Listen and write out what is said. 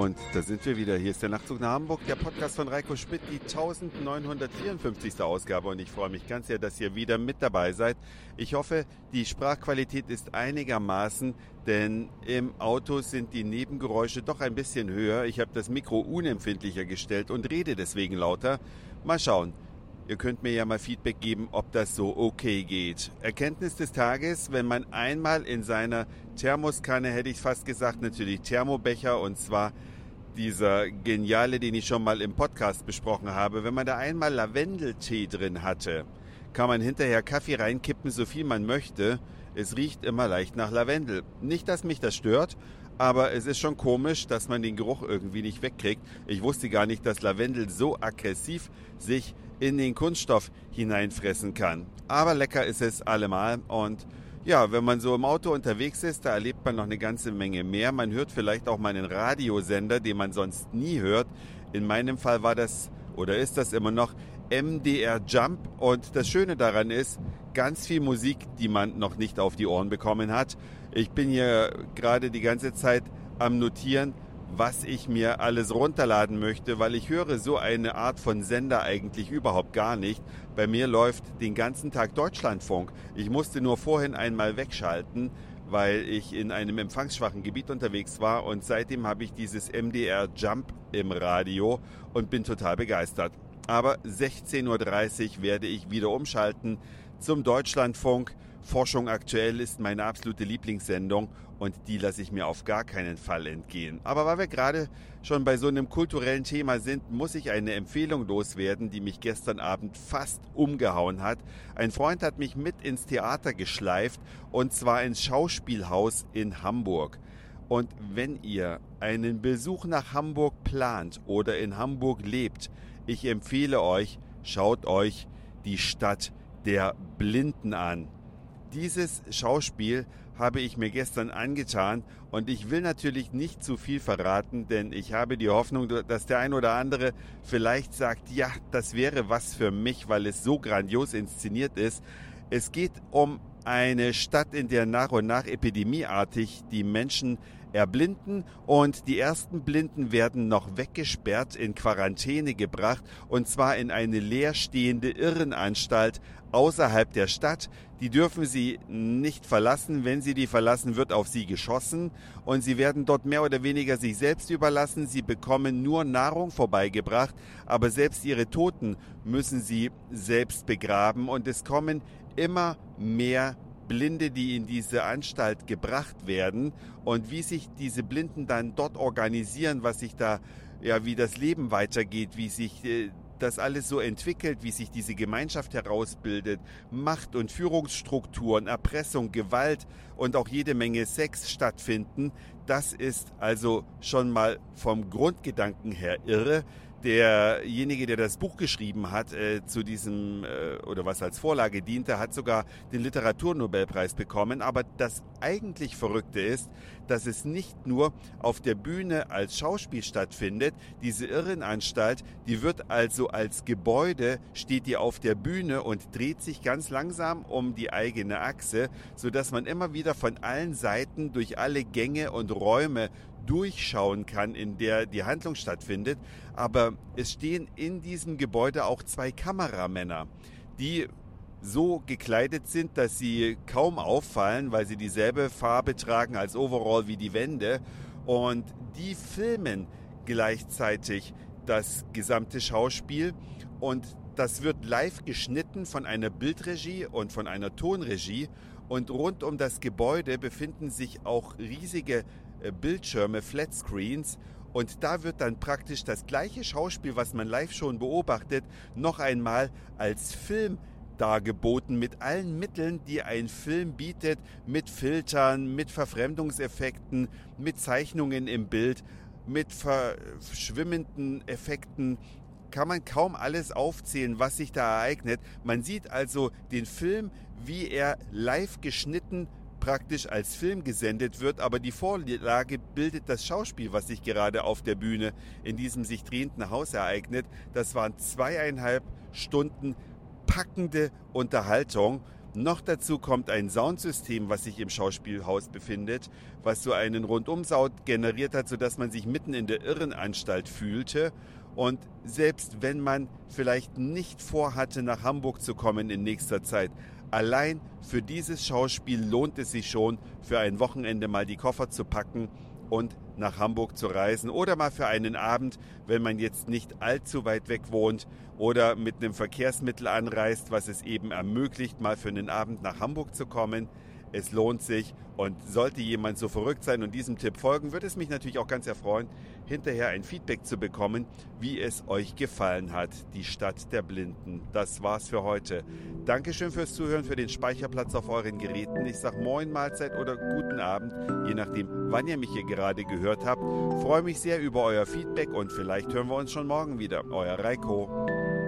Und da sind wir wieder. Hier ist der Nachtzug nach Hamburg, der Podcast von Reiko Schmidt, die 1954. Ausgabe. Und ich freue mich ganz sehr, dass ihr wieder mit dabei seid. Ich hoffe, die Sprachqualität ist einigermaßen, denn im Auto sind die Nebengeräusche doch ein bisschen höher. Ich habe das Mikro unempfindlicher gestellt und rede deswegen lauter. Mal schauen. Ihr könnt mir ja mal Feedback geben, ob das so okay geht. Erkenntnis des Tages, wenn man einmal in seiner Thermoskanne, hätte ich fast gesagt, natürlich Thermobecher und zwar dieser geniale, den ich schon mal im Podcast besprochen habe, wenn man da einmal Lavendeltee drin hatte, kann man hinterher Kaffee reinkippen, so viel man möchte. Es riecht immer leicht nach Lavendel. Nicht, dass mich das stört, aber es ist schon komisch, dass man den Geruch irgendwie nicht wegkriegt. Ich wusste gar nicht, dass Lavendel so aggressiv sich in den Kunststoff hineinfressen kann. Aber lecker ist es allemal und ja, wenn man so im Auto unterwegs ist, da erlebt man noch eine ganze Menge mehr. Man hört vielleicht auch mal einen Radiosender, den man sonst nie hört. In meinem Fall war das oder ist das immer noch MDR Jump. Und das Schöne daran ist, ganz viel Musik, die man noch nicht auf die Ohren bekommen hat. Ich bin hier gerade die ganze Zeit am Notieren, was ich mir alles runterladen möchte, weil ich höre so eine Art von Sender eigentlich überhaupt gar nicht. Bei mir läuft den ganzen Tag Deutschlandfunk. Ich musste nur vorhin einmal wegschalten, weil ich in einem empfangsschwachen Gebiet unterwegs war und seitdem habe ich dieses MDR Jump im Radio und bin total begeistert. Aber 16.30 Uhr werde ich wieder umschalten zum Deutschlandfunk. Forschung aktuell ist meine absolute Lieblingssendung und die lasse ich mir auf gar keinen Fall entgehen. Aber weil wir gerade schon bei so einem kulturellen Thema sind, muss ich eine Empfehlung loswerden, die mich gestern Abend fast umgehauen hat. Ein Freund hat mich mit ins Theater geschleift und zwar ins Schauspielhaus in Hamburg. Und wenn ihr einen Besuch nach Hamburg plant oder in Hamburg lebt, ich empfehle euch, schaut euch die Stadt der Blinden an. Dieses Schauspiel habe ich mir gestern angetan und ich will natürlich nicht zu viel verraten, denn ich habe die Hoffnung, dass der ein oder andere vielleicht sagt, ja, das wäre was für mich, weil es so grandios inszeniert ist. Es geht um eine Stadt, in der nach und nach epidemieartig die Menschen erblinden und die ersten Blinden werden noch weggesperrt, in Quarantäne gebracht und zwar in eine leerstehende Irrenanstalt außerhalb der Stadt. Die dürfen sie nicht verlassen. Wenn sie die verlassen, wird auf sie geschossen und sie werden dort mehr oder weniger sich selbst überlassen. Sie bekommen nur Nahrung vorbeigebracht, aber selbst ihre Toten müssen sie selbst begraben und es kommen immer mehr Blinde, die in diese Anstalt gebracht werden und wie sich diese Blinden dann dort organisieren, was sich da, ja, wie das Leben weitergeht, wie sich äh, das alles so entwickelt, wie sich diese Gemeinschaft herausbildet, Macht- und Führungsstrukturen, Erpressung, Gewalt und auch jede Menge Sex stattfinden, das ist also schon mal vom Grundgedanken her irre derjenige, der das Buch geschrieben hat, äh, zu diesem äh, oder was als Vorlage diente, hat sogar den Literaturnobelpreis bekommen. Aber das eigentlich Verrückte ist, dass es nicht nur auf der Bühne als Schauspiel stattfindet. Diese Irrenanstalt, die wird also als Gebäude, steht die auf der Bühne und dreht sich ganz langsam um die eigene Achse, so dass man immer wieder von allen Seiten durch alle Gänge und Räume durchschauen kann, in der die Handlung stattfindet. Aber es stehen in diesem Gebäude auch zwei Kameramänner, die so gekleidet sind, dass sie kaum auffallen, weil sie dieselbe Farbe tragen als Overall wie die Wände. Und die filmen gleichzeitig das gesamte Schauspiel und das wird live geschnitten von einer Bildregie und von einer Tonregie und rund um das Gebäude befinden sich auch riesige Bildschirme, Flatscreens und da wird dann praktisch das gleiche Schauspiel, was man live schon beobachtet, noch einmal als Film dargeboten mit allen Mitteln, die ein Film bietet, mit Filtern, mit Verfremdungseffekten, mit Zeichnungen im Bild, mit verschwimmenden Effekten. Kann man kaum alles aufzählen, was sich da ereignet. Man sieht also den Film, wie er live geschnitten praktisch als Film gesendet wird, aber die Vorlage bildet das Schauspiel, was sich gerade auf der Bühne in diesem sich drehenden Haus ereignet. Das waren zweieinhalb Stunden packende Unterhaltung. Noch dazu kommt ein Soundsystem, was sich im Schauspielhaus befindet, was so einen Rundumsound generiert hat, sodass man sich mitten in der Irrenanstalt fühlte. Und selbst wenn man vielleicht nicht vorhatte, nach Hamburg zu kommen in nächster Zeit, allein für dieses Schauspiel lohnt es sich schon, für ein Wochenende mal die Koffer zu packen und nach Hamburg zu reisen oder mal für einen Abend, wenn man jetzt nicht allzu weit weg wohnt oder mit einem Verkehrsmittel anreist, was es eben ermöglicht, mal für einen Abend nach Hamburg zu kommen. Es lohnt sich und sollte jemand so verrückt sein und diesem Tipp folgen, würde es mich natürlich auch ganz erfreuen, hinterher ein Feedback zu bekommen, wie es euch gefallen hat, die Stadt der Blinden. Das war's für heute. Dankeschön fürs Zuhören, für den Speicherplatz auf euren Geräten. Ich sag Moin, Mahlzeit oder guten Abend, je nachdem, wann ihr mich hier gerade gehört habt. Freue mich sehr über euer Feedback und vielleicht hören wir uns schon morgen wieder. Euer Reiko.